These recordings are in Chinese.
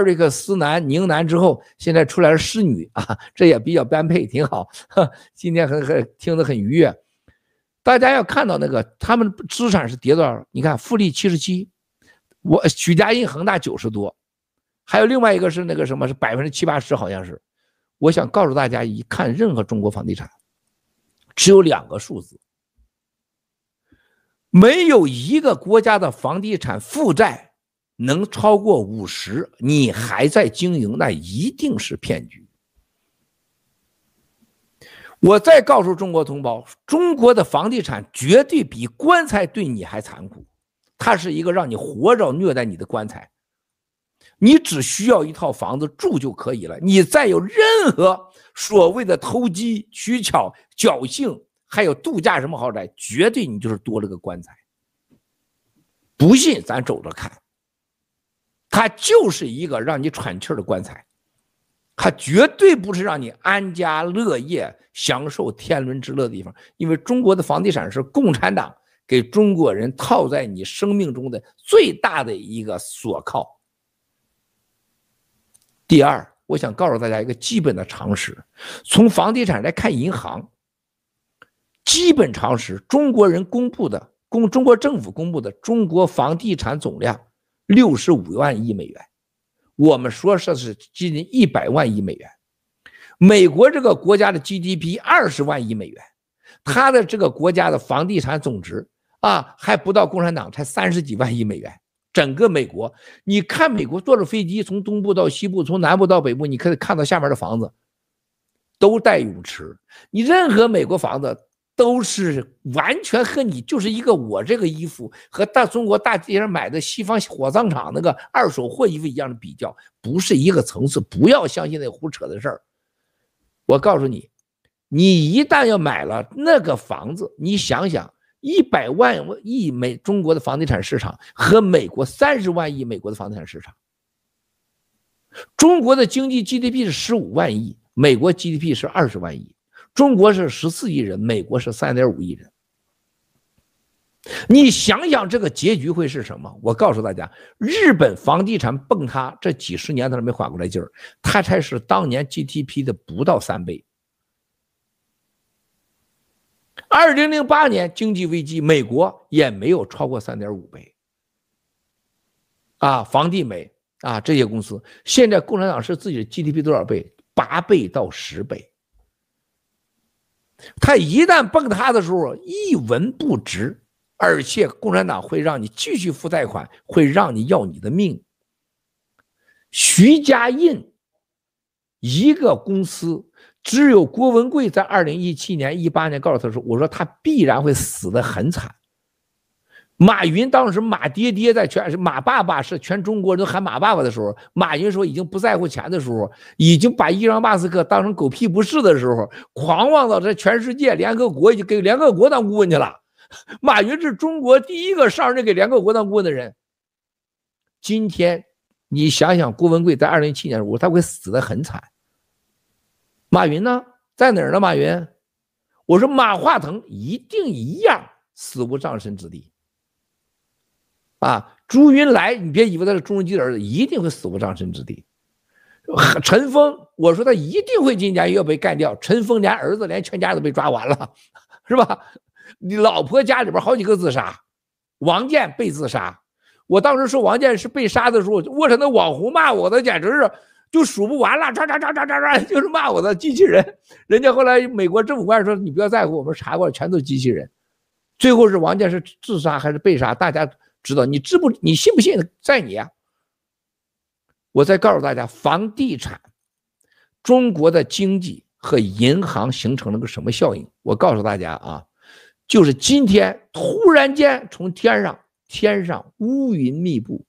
艾瑞克斯男、宁男之后，现在出来了施女啊，这也比较般配，挺好。今天很很听得很愉悦。大家要看到那个，他们资产是跌多少？你看富力七十七，我许家印恒大九十多，还有另外一个是那个什么，是百分之七八十，好像是。我想告诉大家，一看任何中国房地产，只有两个数字，没有一个国家的房地产负债能超过五十，你还在经营，那一定是骗局。我再告诉中国同胞，中国的房地产绝对比棺材对你还残酷，它是一个让你活着虐待你的棺材。你只需要一套房子住就可以了，你再有任何所谓的投机取巧、侥幸，还有度假什么豪宅，绝对你就是多了个棺材。不信咱走着看，它就是一个让你喘气的棺材。它绝对不是让你安家乐业、享受天伦之乐的地方，因为中国的房地产是共产党给中国人套在你生命中的最大的一个锁铐。第二，我想告诉大家一个基本的常识：从房地产来看银行，基本常识，中国人公布的公中国政府公布的中国房地产总量六十五万亿美元。我们说这是接近一百万亿美元，美国这个国家的 GDP 二十万亿美元，它的这个国家的房地产总值啊，还不到共产党才三十几万亿美元。整个美国，你看美国坐着飞机从东部到西部，从南部到北部，你可以看到下面的房子都带泳池，你任何美国房子。都是完全和你就是一个我这个衣服和大中国大街上买的西方火葬场那个二手货衣服一样的比较，不是一个层次。不要相信那胡扯的事儿。我告诉你，你一旦要买了那个房子，你想想，一百万亿美中国的房地产市场和美国三十万亿美国的房地产市场，中国的经济 GDP 是十五万亿，美国 GDP 是二十万亿。中国是十四亿人，美国是三点五亿人。你想想这个结局会是什么？我告诉大家，日本房地产崩塌这几十年他都没缓过来劲儿，它才是当年 GDP 的不到三倍。二零零八年经济危机，美国也没有超过三点五倍。啊，房地美啊这些公司，现在共产党是自己的 GDP 多少倍？八倍到十倍。他一旦崩塌的时候，一文不值，而且共产党会让你继续付贷款，会让你要你的命。徐家印一个公司，只有郭文贵在二零一七年、一八年告诉他说：“我说他必然会死得很惨。”马云当时马爹爹在全是马爸爸是全中国人都喊马爸爸的时候，马云说已经不在乎钱的时候，已经把伊朗马斯克当成狗屁不是的时候，狂妄到这全世界联合国已经给联合国当顾问去了。马云是中国第一个上任给联合国当顾问的人。今天你想想，郭文贵在二零一七年的时候，他会死得很惨。马云呢，在哪儿呢？马云，我说马化腾一定一样死无葬身之地。啊，朱云来，你别以为他是朱镕基的儿子，一定会死无葬身之地。陈峰，我说他一定会今年要被干掉。陈峰连儿子连全家都被抓完了，是吧？你老婆家里边好几个自杀，王健被自杀。我当时说王健是被杀的时候，我说那网红骂我的简直是就数不完了，唰唰唰唰唰唰，就是骂我的机器人。人家后来美国政府官说你不要在乎，我们查过了，全都是机器人。最后是王健是自杀还是被杀？大家。知道你知不？你信不信在你啊！我再告诉大家，房地产，中国的经济和银行形成了个什么效应？我告诉大家啊，就是今天突然间从天上天上乌云密布，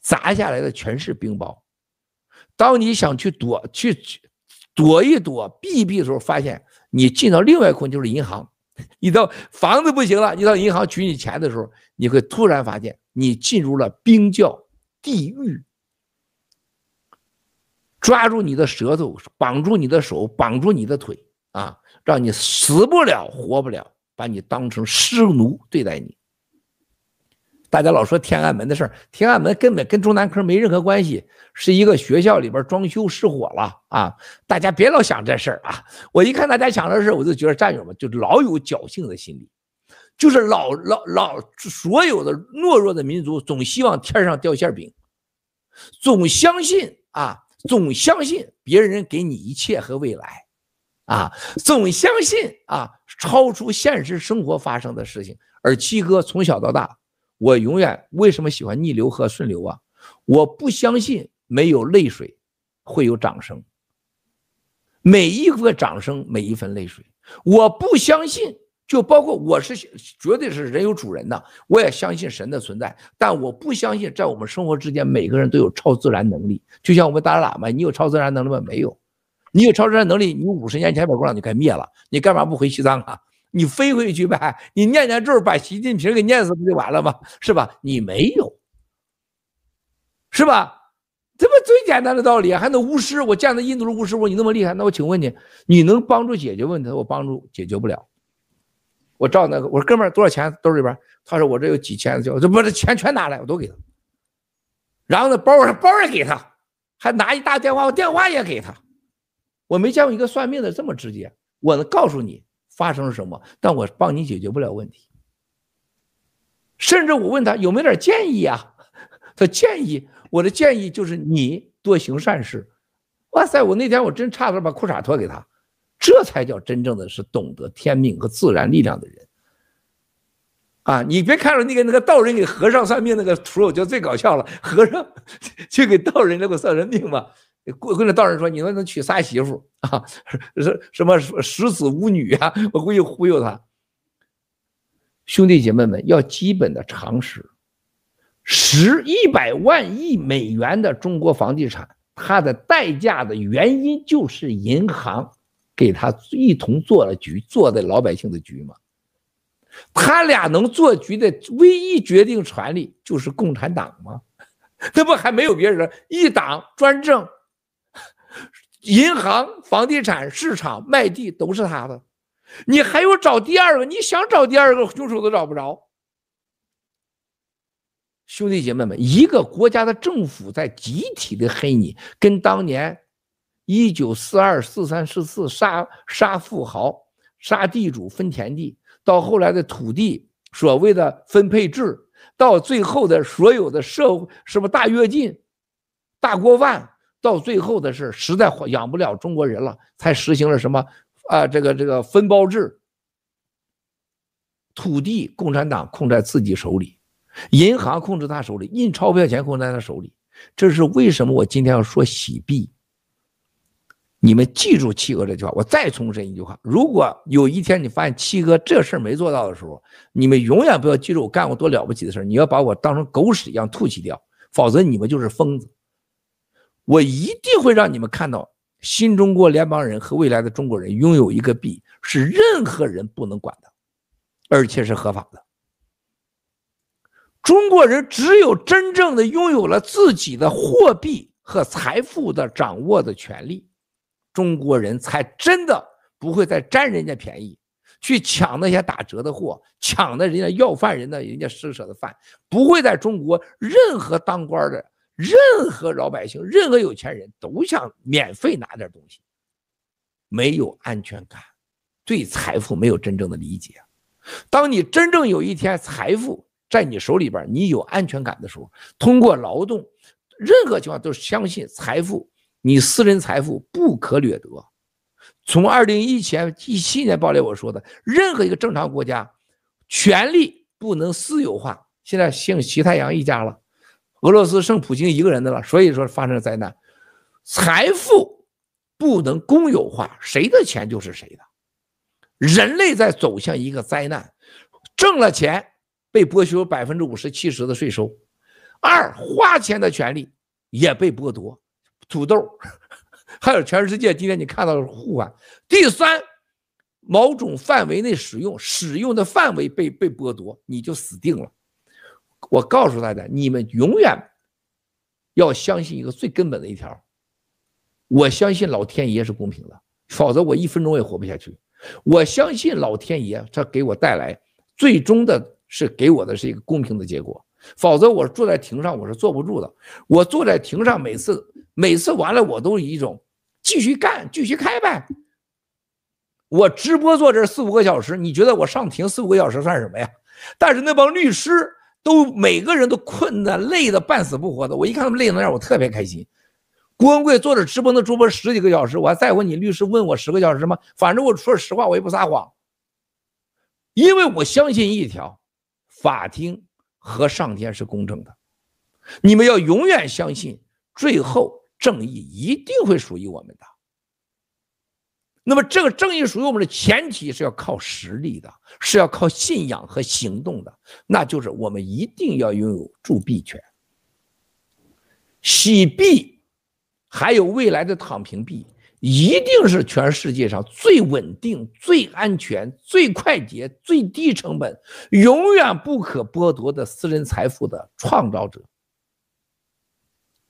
砸下来的全是冰雹。当你想去躲去躲一躲避一避的时候，发现你进到另外一空就是银行。你到房子不行了，你到银行取你钱的时候，你会突然发现你进入了冰窖地狱，抓住你的舌头，绑住你的手，绑住你的腿啊，让你死不了活不了，把你当成尸奴对待你。大家老说天安门的事儿，天安门根本跟中南科没任何关系，是一个学校里边装修失火了啊！大家别老想这事儿啊！我一看大家想这事儿，我就觉得战友们就老有侥幸的心理，就是老老老所有的懦弱的民族总希望天上掉馅饼，总相信啊，总相信别人给你一切和未来，啊，总相信啊，超出现实生活发生的事情。而七哥从小到大。我永远为什么喜欢逆流和顺流啊？我不相信没有泪水会有掌声，每一个掌声，每一份泪水，我不相信。就包括我是绝对是人有主人的，我也相信神的存在，但我不相信在我们生活之间每个人都有超自然能力。就像我们大喇嘛，你有超自然能力吗？没有。你有超自然能力，你五十年前把共产党就该灭了，你干嘛不回西藏啊？你飞回去呗，你念念咒，把习近平给念死不就完了吗？是吧？你没有，是吧？这不最简单的道理！还能巫师？我见到印度的巫师，我说你那么厉害，那我请问你，你能帮助解决问题？我帮助解决不了。我照那个，我说哥们儿多少钱？兜里边？他说我这有几千，就这不是钱全拿来，我都给他。然后呢，包包也给他，还拿一大电话，我电话也给他。我没见过一个算命的这么直接，我能告诉你。发生了什么？但我帮你解决不了问题。甚至我问他有没有点建议啊？他建议，我的建议就是你多行善事。哇塞！我那天我真差点把裤衩脱给他，这才叫真正的是懂得天命和自然力量的人啊！你别看着那个那个道人给和尚算命那个图，我觉得最搞笑了。和尚 去给道人那个算人命吧。过跟着道人说：“你能能娶仨媳妇 啊？什什么十子无女啊？我故意忽悠他。兄弟姐妹们，要基本的常识。十一百万亿美元的中国房地产，它的代价的原因就是银行给他一同做了局，做的老百姓的局嘛。他俩能做局的唯一决定权利就是共产党吗？那不还没有别人？一党专政。”银行、房地产市场、卖地都是他的，你还有找第二个？你想找第二个凶手都找不着。兄弟姐妹们，一个国家的政府在集体的黑你，跟当年一九四二、四三、四四杀杀富豪、杀地主分田地，到后来的土地所谓的分配制，到最后的所有的社会什么大跃进、大锅饭。到最后的是实在养不了中国人了，才实行了什么啊？这个这个分包制，土地共产党控在自己手里，银行控制他手里，印钞票钱控在他手里。这是为什么？我今天要说洗币。你们记住七哥这句话，我再重申一句话：如果有一天你发现七哥这事儿没做到的时候，你们永远不要记住我干过多了不起的事儿，你要把我当成狗屎一样吐弃掉，否则你们就是疯子。我一定会让你们看到，新中国联邦人和未来的中国人拥有一个币，是任何人不能管的，而且是合法的。中国人只有真正的拥有了自己的货币和财富的掌握的权利，中国人才真的不会再占人家便宜，去抢那些打折的货，抢的人家要饭人的人家施舍的饭，不会在中国任何当官的。任何老百姓，任何有钱人都想免费拿点东西，没有安全感，对财富没有真正的理解。当你真正有一天财富在你手里边，你有安全感的时候，通过劳动，任何情况都相信财富，你私人财富不可掠夺。从二零一七年一七年爆料我说的，任何一个正常国家，权力不能私有化，现在姓习太阳一家了。俄罗斯剩普京一个人的了，所以说发生了灾难。财富不能公有化，谁的钱就是谁的。人类在走向一个灾难，挣了钱被剥削百分之五十、七十的税收；二花钱的权利也被剥夺，土豆，还有全世界今天你看到的互换。第三，某种范围内使用，使用的范围被被剥夺，你就死定了。我告诉大家，你们永远要相信一个最根本的一条。我相信老天爷是公平的，否则我一分钟也活不下去。我相信老天爷，他给我带来最终的是给我的是一个公平的结果。否则我坐在庭上我是坐不住的。我坐在庭上，每次每次完了，我都以一种继续干、继续开呗。我直播坐这四五个小时，你觉得我上庭四五个小时算什么呀？但是那帮律师都每个人都困的累的半死不活的，我一看他们累的那样，我特别开心。郭文贵坐着直播能直播十几个小时，我还再问你律师问我十个小时吗？反正我说实话，我也不撒谎，因为我相信一条，法庭和上天是公正的，你们要永远相信，最后正义一定会属于我们的。那么，这个正义属于我们的前提是要靠实力的，是要靠信仰和行动的。那就是我们一定要拥有铸币权，洗币，还有未来的躺平币，一定是全世界上最稳定、最安全、最快捷、最低成本、永远不可剥夺的私人财富的创造者。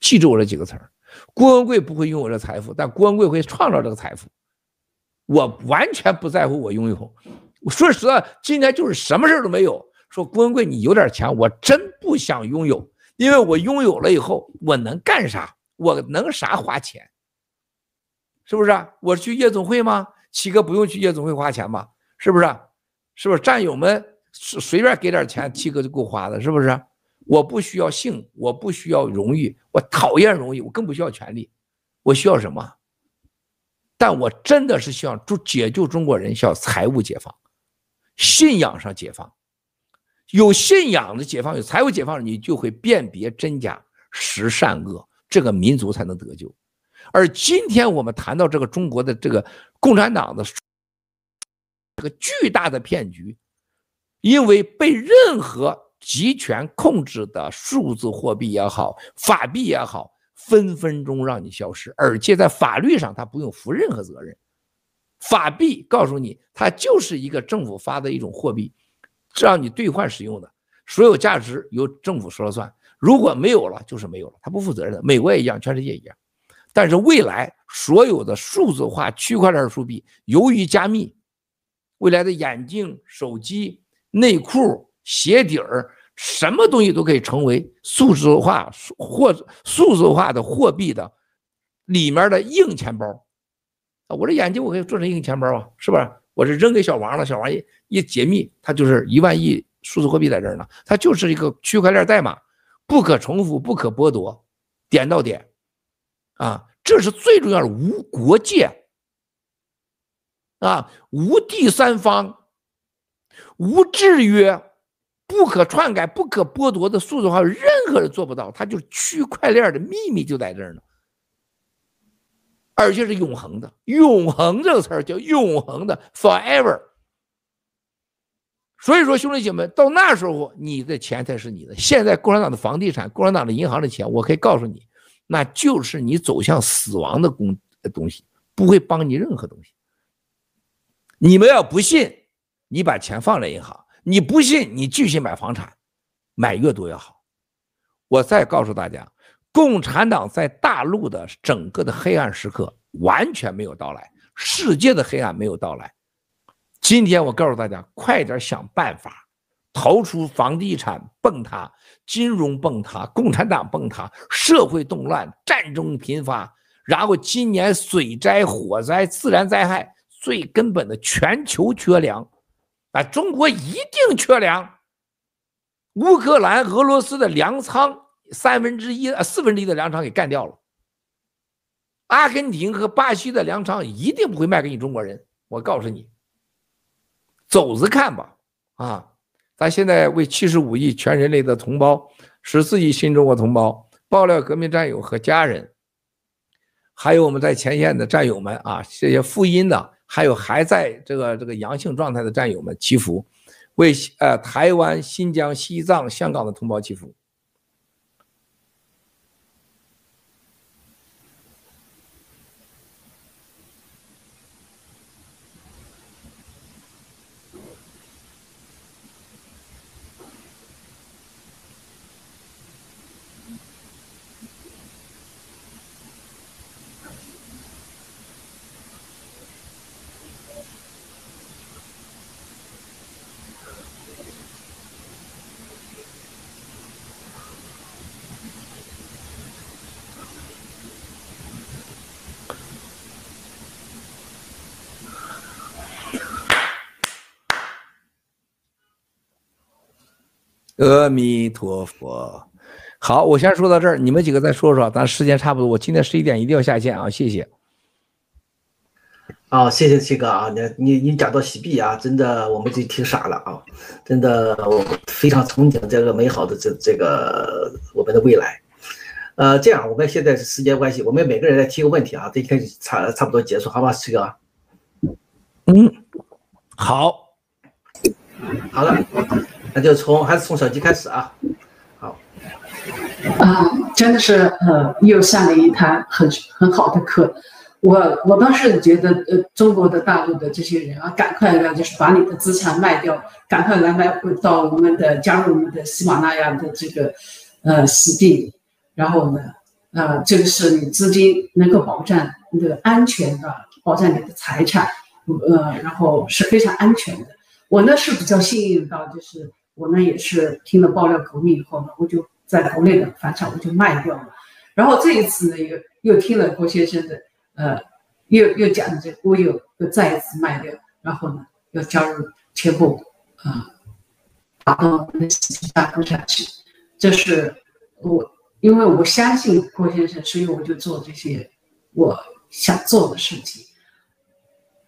记住我这几个词儿：郭文贵不会拥有这财富，但郭文贵会创造这个财富。我完全不在乎我拥有，我说实话，今天就是什么事都没有。说郭文贵，你有点钱，我真不想拥有，因为我拥有了以后，我能干啥？我能啥花钱？是不是？我去夜总会吗？七哥不用去夜总会花钱吧？是不是？是不是？战友们随便给点钱，七哥就够花的，是不是？我不需要性，我不需要荣誉，我讨厌荣誉，我更不需要权力，我需要什么？但我真的是希望就解救中国人，需要财务解放，信仰上解放，有信仰的解放，有财务解放，你就会辨别真假、识善恶，这个民族才能得救。而今天我们谈到这个中国的这个共产党的这个巨大的骗局，因为被任何集权控制的数字货币也好，法币也好。分分钟让你消失，而且在法律上他不用负任何责任。法币告诉你，它就是一个政府发的一种货币，让你兑换使用的，所有价值由政府说了算。如果没有了，就是没有了，他不负责任的。美国也一样，全世界一样。但是未来所有的数字化区块链数币，由于加密，未来的眼镜、手机、内裤、鞋底儿。什么东西都可以成为数字化或数字化的货币的里面的硬钱包啊！我这眼睛我可以做成硬钱包啊，是不是？我这扔给小王了，小王一一解密，它就是一万亿数字货币在这儿呢，它就是一个区块链代码，不可重复，不可剥夺，点到点啊！这是最重要的，无国界啊，无第三方，无制约。不可篡改、不可剥夺的数字化，任何人做不到。它就是区块链的秘密就在这儿呢，而且是永恒的。永恒这个词儿叫永恒的 （forever）。所以说，兄弟姐妹，到那时候你的钱才是你的。现在共产党的房地产、共产党的银行的钱，我可以告诉你，那就是你走向死亡的工东西，不会帮你任何东西。你们要不信，你把钱放在银行。你不信，你继续买房产，买越多越好。我再告诉大家，共产党在大陆的整个的黑暗时刻完全没有到来，世界的黑暗没有到来。今天我告诉大家，快点想办法逃出房地产崩塌、金融崩塌、共产党崩塌、社会动乱、战争频发，然后今年水灾、火灾、自然灾害，最根本的全球缺粮。啊，中国一定缺粮。乌克兰、俄罗斯的粮仓三分之一、四分之一的粮仓给干掉了。阿根廷和巴西的粮仓一定不会卖给你中国人，我告诉你，走着看吧。啊，咱现在为七十五亿全人类的同胞、十四亿新中国同胞、爆料革命战友和家人，还有我们在前线的战友们啊，这些福音的。还有还在这个这个阳性状态的战友们祈福，为呃台湾、新疆、西藏、香港的同胞祈福。阿弥陀佛。好，我先说到这儿，你们几个再说说，咱时间差不多，我今天十一点一定要下线啊，谢谢。啊、哦，谢谢七哥啊，你你你讲到洗币啊，真的我们就听傻了啊，真的我非常憧憬这个美好的这这个我们的未来。呃，这样我们现在是时间关系，我们每个人来提个问题啊，这一天差差不多结束，好吧，七哥。嗯，好，好了，那就从还是从小鸡开始啊。好啊，真的是呃，又上了一堂很很好的课。我我当时觉得，呃，中国的大陆的这些人啊，赶快的，就是把你的资产卖掉，赶快来买到我们的加入我们的喜马拉雅的这个呃洗币，然后呢，呃，这个是你资金能够保障你的安全的，保障你的财产，呃，然后是非常安全的。我呢是比较幸运到，就是我呢也是听了爆料革命以后呢，我就。在国内的房产我就卖掉了，然后这一次呢又又听了郭先生的，呃，又又讲这个，我又又再一次卖掉，然后呢要加入全部啊，打到那事情大风下去，这是我因为我相信郭先生，所以我就做这些我想做的事情，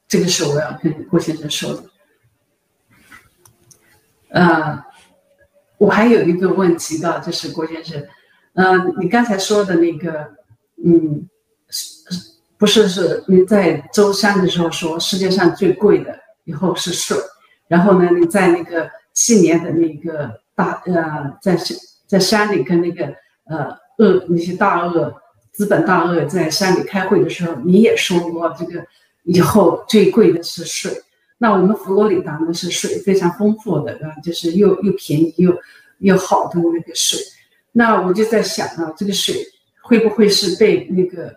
这个是我要跟郭先生说的，呃。我还有一个问题的，就是郭先生，呃，你刚才说的那个，嗯，是不是是你在周三的时候说世界上最贵的以后是水，然后呢，你在那个去年的那个大呃，在在山里跟那个呃恶那些大鳄资本大鳄在山里开会的时候，你也说过这个以后最贵的是水。那我们佛罗里达呢是水非常丰富的，啊，就是又又便宜又又好的那个水。那我就在想啊，这个水会不会是被那个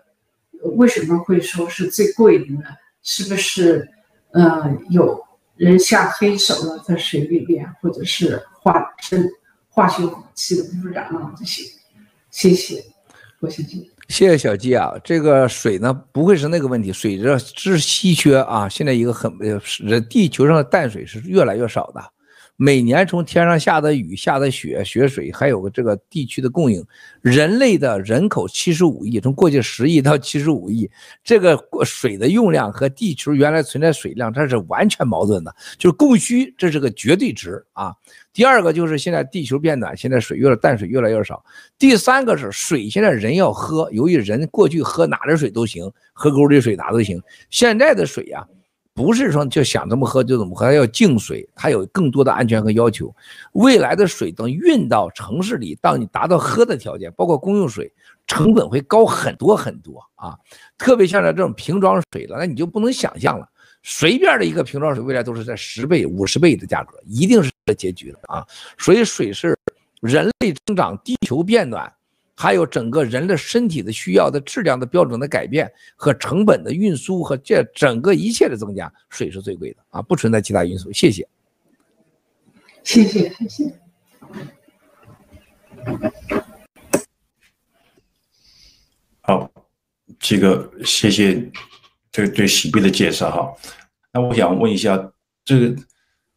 为什么会说是最贵的呢？是不是呃有人下黑手了在水里边，或者是化生化学武器的污染啊这些？谢谢，郭先生。谢谢小鸡啊，这个水呢不会是那个问题，水这是稀缺啊。现在一个很呃，地球上的淡水是越来越少的。每年从天上下的雨、下的雪、雪水，还有这个地区的供应，人类的人口七十五亿，从过去十亿到七十五亿，这个水的用量和地球原来存在水量，它是完全矛盾的，就是供需，这是个绝对值啊。第二个就是现在地球变暖，现在水越来淡水越来越少。第三个是水，现在人要喝，由于人过去喝哪的水都行，河沟里水哪都行，现在的水呀、不是说就想怎么喝就怎么喝，它要净水，它有更多的安全和要求。未来的水等运到城市里，当你达到喝的条件，包括公用水，成本会高很多很多啊！特别像这种瓶装水了，那你就不能想象了。随便的一个瓶装水，未来都是在十倍、五十倍的价格，一定是这结局的啊！所以水是人类增长、地球变暖。还有整个人的身体的需要的质量的标准的改变和成本的运输和这整个一切的增加，水是最贵的啊，不存在其他因素。谢谢，谢谢，谢谢。好，这个谢谢这个对洗币的介绍哈。那我想问一下，这个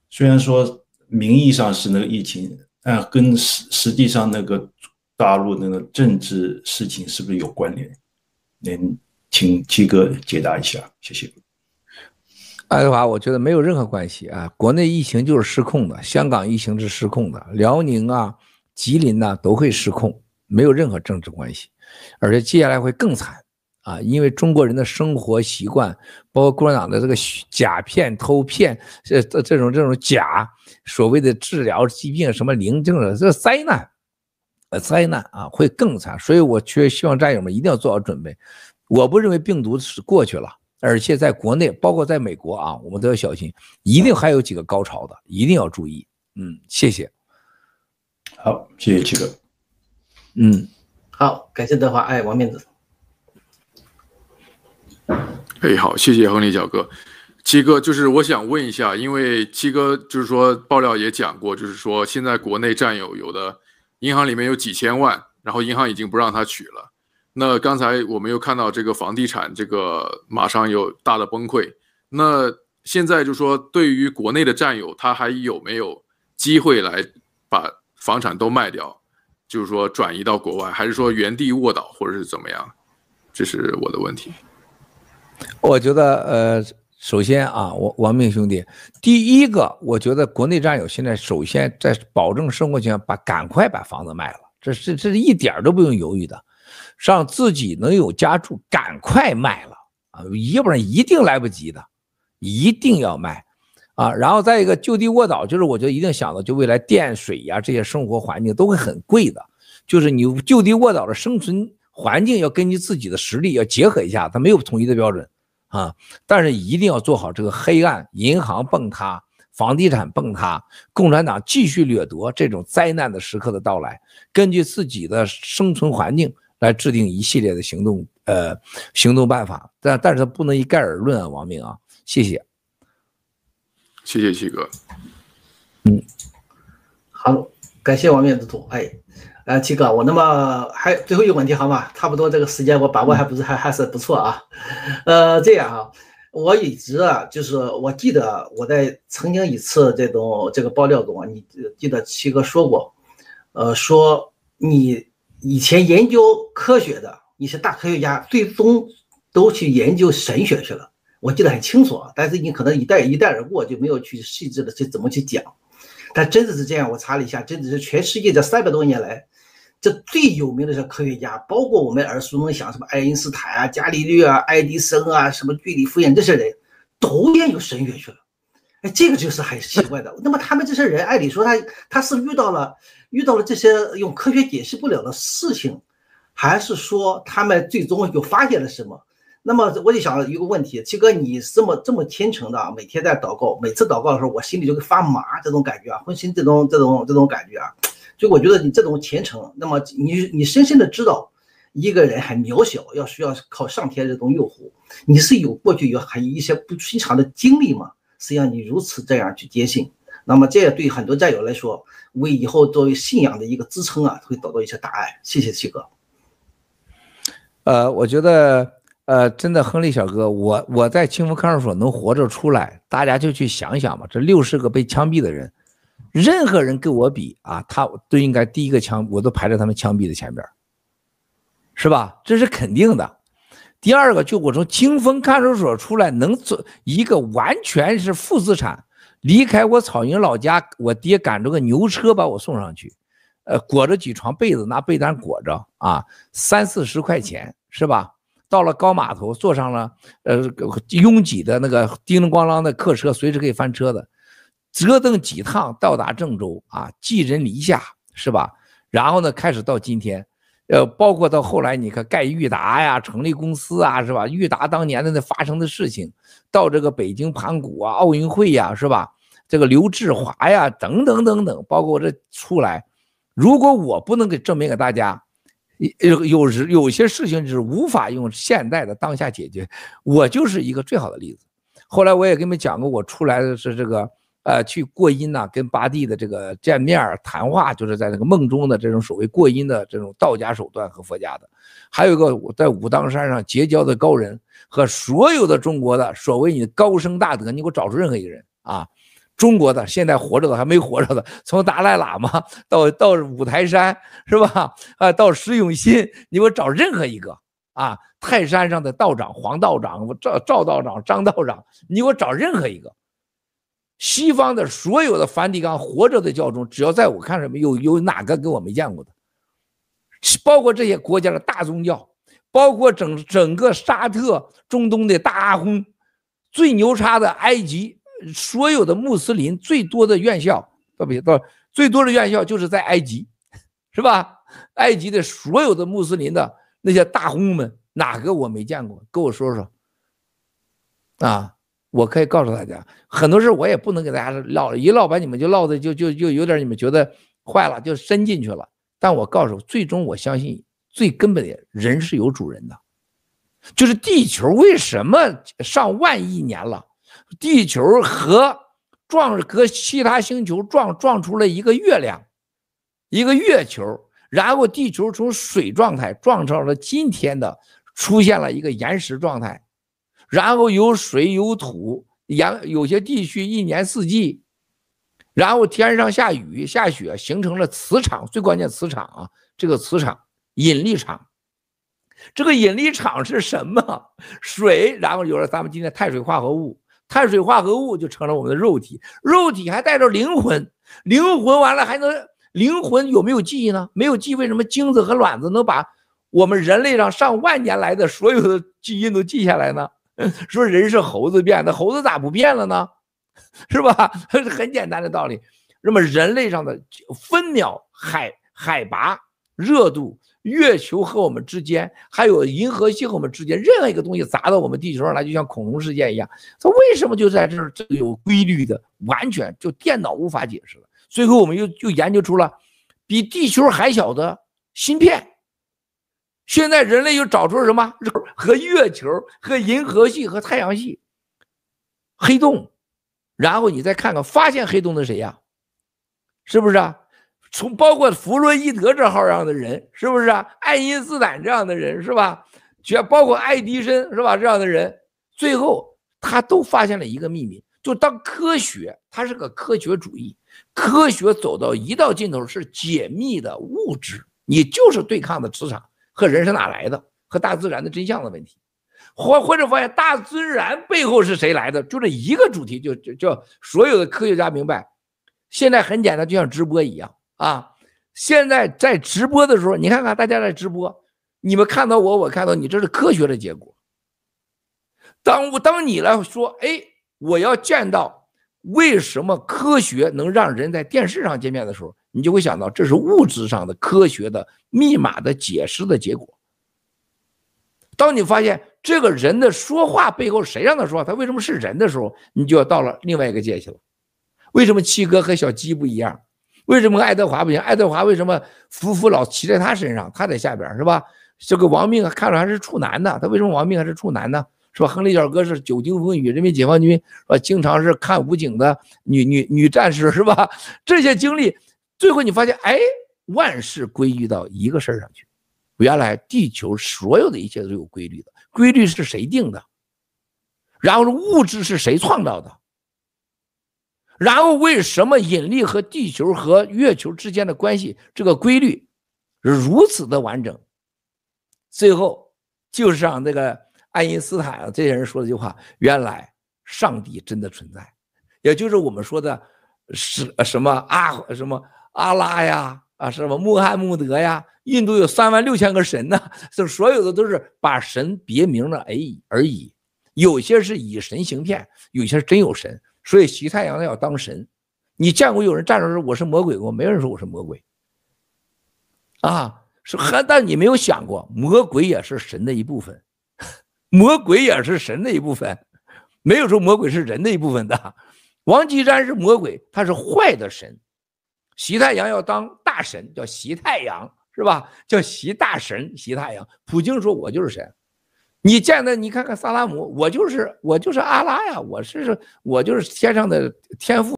虽然说名义上是那个疫情，但跟实实际上那个。大陆那个政治事情是不是有关联？您请七哥解答一下，谢谢。爱德华，我觉得没有任何关系啊。国内疫情就是失控的，香港疫情是失控的，辽宁啊、吉林呐、都会失控，没有任何政治关系，而且接下来会更惨啊！因为中国人的生活习惯，包括共产党的这个假骗、偷骗，这这种这种假所谓的治疗疾病什么零症的，这灾难。呃，灾难啊，会更惨，所以我却希望战友们一定要做好准备。我不认为病毒是过去了，而且在国内，包括在美国啊，我们都要小心，一定还有几个高潮的，一定要注意。嗯，谢谢。好，谢谢七哥。嗯，好，感谢德华，哎，王面子。哎，好，谢谢亨利小哥。七哥，就是我想问一下，因为七哥就是说爆料也讲过，就是说现在国内战友有的。银行里面有几千万，然后银行已经不让他取了。那刚才我们又看到这个房地产，这个马上有大的崩溃。那现在就说，对于国内的战友，他还有没有机会来把房产都卖掉，就是说转移到国外，还是说原地卧倒，或者是怎么样？这是我的问题。我觉得，呃，首先啊，我王明兄弟，第一个，我觉得国内战友现在首先在保证生活情况，把赶快把房子卖了，这是这是一点都不用犹豫的，让自己能有家住，赶快卖了啊，要不然一定来不及的，一定要卖啊。然后再一个就地卧倒，就是我觉得一定想到，就未来电水呀这些生活环境都会很贵的，就是你就地卧倒的生存。环境要根据自己的实力要结合一下，它没有统一的标准啊，但是一定要做好这个黑暗，银行崩塌，房地产崩塌，共产党继续掠夺这种灾难的时刻的到来，根据自己的生存环境来制定一系列的行动，呃，行动办法，但但是它不能一概而论啊，王明啊，谢谢，谢谢七哥，嗯，好，感谢王面之徒，哎。呃，七哥，我那么还最后一个问题好吗？差不多这个时间我把握还不是还还是不错啊。呃，这样啊，我一直啊，就是我记得我在曾经一次这种这个爆料中啊，你记得七哥说过，呃，说你以前研究科学的一些大科学家，最终都去研究神学去了。我记得很清楚啊，但是你可能一带一带而过，就没有去细致的去怎么去讲。但真的是这样，我查了一下，真的是全世界这三百多年来。这最有名的是科学家，包括我们耳熟能详什么爱因斯坦啊、伽利略啊、爱迪生啊、什么居里夫人这些人，都研究神学去了。哎，这个就是很奇怪的。那么他们这些人，按理说他他是遇到了遇到了这些用科学解释不了的事情，还是说他们最终又发现了什么？那么我就想一个问题，七哥，你这么这么虔诚的每天在祷告，每次祷告的时候，我心里就会发麻，这种感觉啊，浑身这种这种这种感觉啊。所以我觉得你这种虔诚，那么你你深深的知道一个人很渺小，要需要靠上天这种诱惑，你是有过去有很一些不寻常的经历吗？实际上你如此这样去坚信，那么这也对很多战友来说，为以后作为信仰的一个支撑啊，会得到一些答案。谢谢七哥。呃，我觉得呃，真的亨利小哥，我我在清福看守所能活着出来，大家就去想想吧，这六十个被枪毙的人。任何人跟我比啊，他都应该第一个枪，我都排在他们枪毙的前边，是吧？这是肯定的。第二个，就我从清风看守所出来，能做一个完全是负资产，离开我草营老家，我爹赶着个牛车把我送上去，呃，裹着几床被子，拿被单裹着啊，三四十块钱，是吧？到了高码头，坐上了呃拥挤的那个叮铃咣啷的客车，随时可以翻车的。折腾几趟到达郑州啊，寄人篱下是吧？然后呢，开始到今天，呃，包括到后来，你看盖裕达呀，成立公司啊，是吧？裕达当年的那发生的事情，到这个北京盘古啊，奥运会呀，是吧？这个刘志华呀，等等等等，包括我这出来，如果我不能给证明给大家，有有时有些事情是无法用现代的当下解决，我就是一个最好的例子。后来我也跟你们讲过，我出来的是这个。呃，去过阴呐，跟八地的这个见面谈话，就是在那个梦中的这种所谓过阴的这种道家手段和佛家的，还有一个我在武当山上结交的高人和所有的中国的所谓你高僧大德，你给我找出任何一个人啊，中国的现在活着的还没活着的，从达赖喇嘛到到五台山是吧？啊，到石永信，你给我找任何一个啊，泰山上的道长黄道长、赵赵道长、张道长，你给我找任何一个。西方的所有的梵蒂冈活着的教宗，只要在我看上面有有哪个跟我没见过的，包括这些国家的大宗教，包括整整个沙特、中东的大阿訇，最牛叉的埃及，所有的穆斯林最多的院校，特别到最多的院校就是在埃及，是吧？埃及的所有的穆斯林的那些大訇们，哪个我没见过？跟我说说，啊。我可以告诉大家，很多事我也不能给大家唠，一唠把你们就唠的就就就有点你们觉得坏了，就伸进去了。但我告诉，最终我相信最根本的人是有主人的，就是地球为什么上万亿年了，地球和撞和其他星球撞撞出了一个月亮，一个月球，然后地球从水状态撞成了今天的出现了一个岩石状态。然后有水有土，阳有些地区一年四季，然后天上下雨下雪，形成了磁场，最关键磁场啊，这个磁场引力场。这个引力场是什么？水，然后有了咱们今天碳水化合物，碳水化合物就成了我们的肉体，肉体还带着灵魂，灵魂完了还能，灵魂有没有记忆呢？没有记，为什么精子和卵子能把我们人类上上万年来的所有的基因都记下来呢？说人是猴子变的，猴子咋不变了呢？是吧？很简单的道理。那么人类上的分秒海海拔热度。月球和我们之间，还有银河系和我们之间，任何一个东西砸到我们地球上来，就像恐龙事件一样。它为什么就在这儿？这个有规律的，完全就电脑无法解释了。最后我们又就研究出了比地球还小的芯片。现在人类又找出了什么？和月球、和银河系、和太阳系黑洞。然后你再看看，发现黑洞的谁呀？是不是啊？从包括弗洛伊德这号样的人，是不是啊？爱因斯坦这样的人，是吧？全包括爱迪生，是吧？这样的人，最后他都发现了一个秘密：就当科学，它是个科学主义，科学走到一道尽头是解密的物质，你就是对抗的磁场和人是哪来的，和大自然的真相的问题，或或者发现大自然背后是谁来的，就这一个主题，就就叫所有的科学家明白，现在很简单，就像直播一样。啊，现在在直播的时候，你看看大家在直播，你们看到我，我看到你，这是科学的结果。当我当你来说，哎，我要见到为什么科学能让人在电视上见面的时候，你就会想到这是物质上的科学的密码的解释的结果。当你发现这个人的说话背后谁让他说，他为什么是人的时候，你就要到了另外一个界去了。为什么七哥和小鸡不一样？为什么爱德华不行？爱德华为什么夫妇老骑在他身上？他在下边是吧？这个亡命看着还是处男呢？他为什么亡命还是处男呢？是吧？亨利小哥是久经风雨，人民解放军是吧？经常是看武警的女女女战士是吧？这些经历，最后你发现，哎，万事归于到一个事儿上去。原来地球所有的一切都有规律的，规律是谁定的？然后物质是谁创造的？然后为什么引力和地球和月球之间的关系这个规律如此的完整？最后就是让那个爱因斯坦啊这些人说的这句话：原来上帝真的存在，也就是我们说的是什么阿什么阿拉呀啊什么穆罕默德呀，印度有三万六千个神呢，这所有的都是把神别名了而已而已，有些是以神行骗，有些是真有神。所以西太阳要当神，你见过有人站着说我是魔鬼过？没有人说我是魔鬼，啊，是还但你没有想过，魔鬼也是神的一部分，魔鬼也是神的一部分，没有说魔鬼是人的一部分的。王岐山是魔鬼，他是坏的神，习太阳要当大神，叫习太阳，是吧？叫习大神，习太阳。普京说我就是神。你见的，你看看萨拉姆，我就是我就是阿拉呀，我是我就是天上的天父。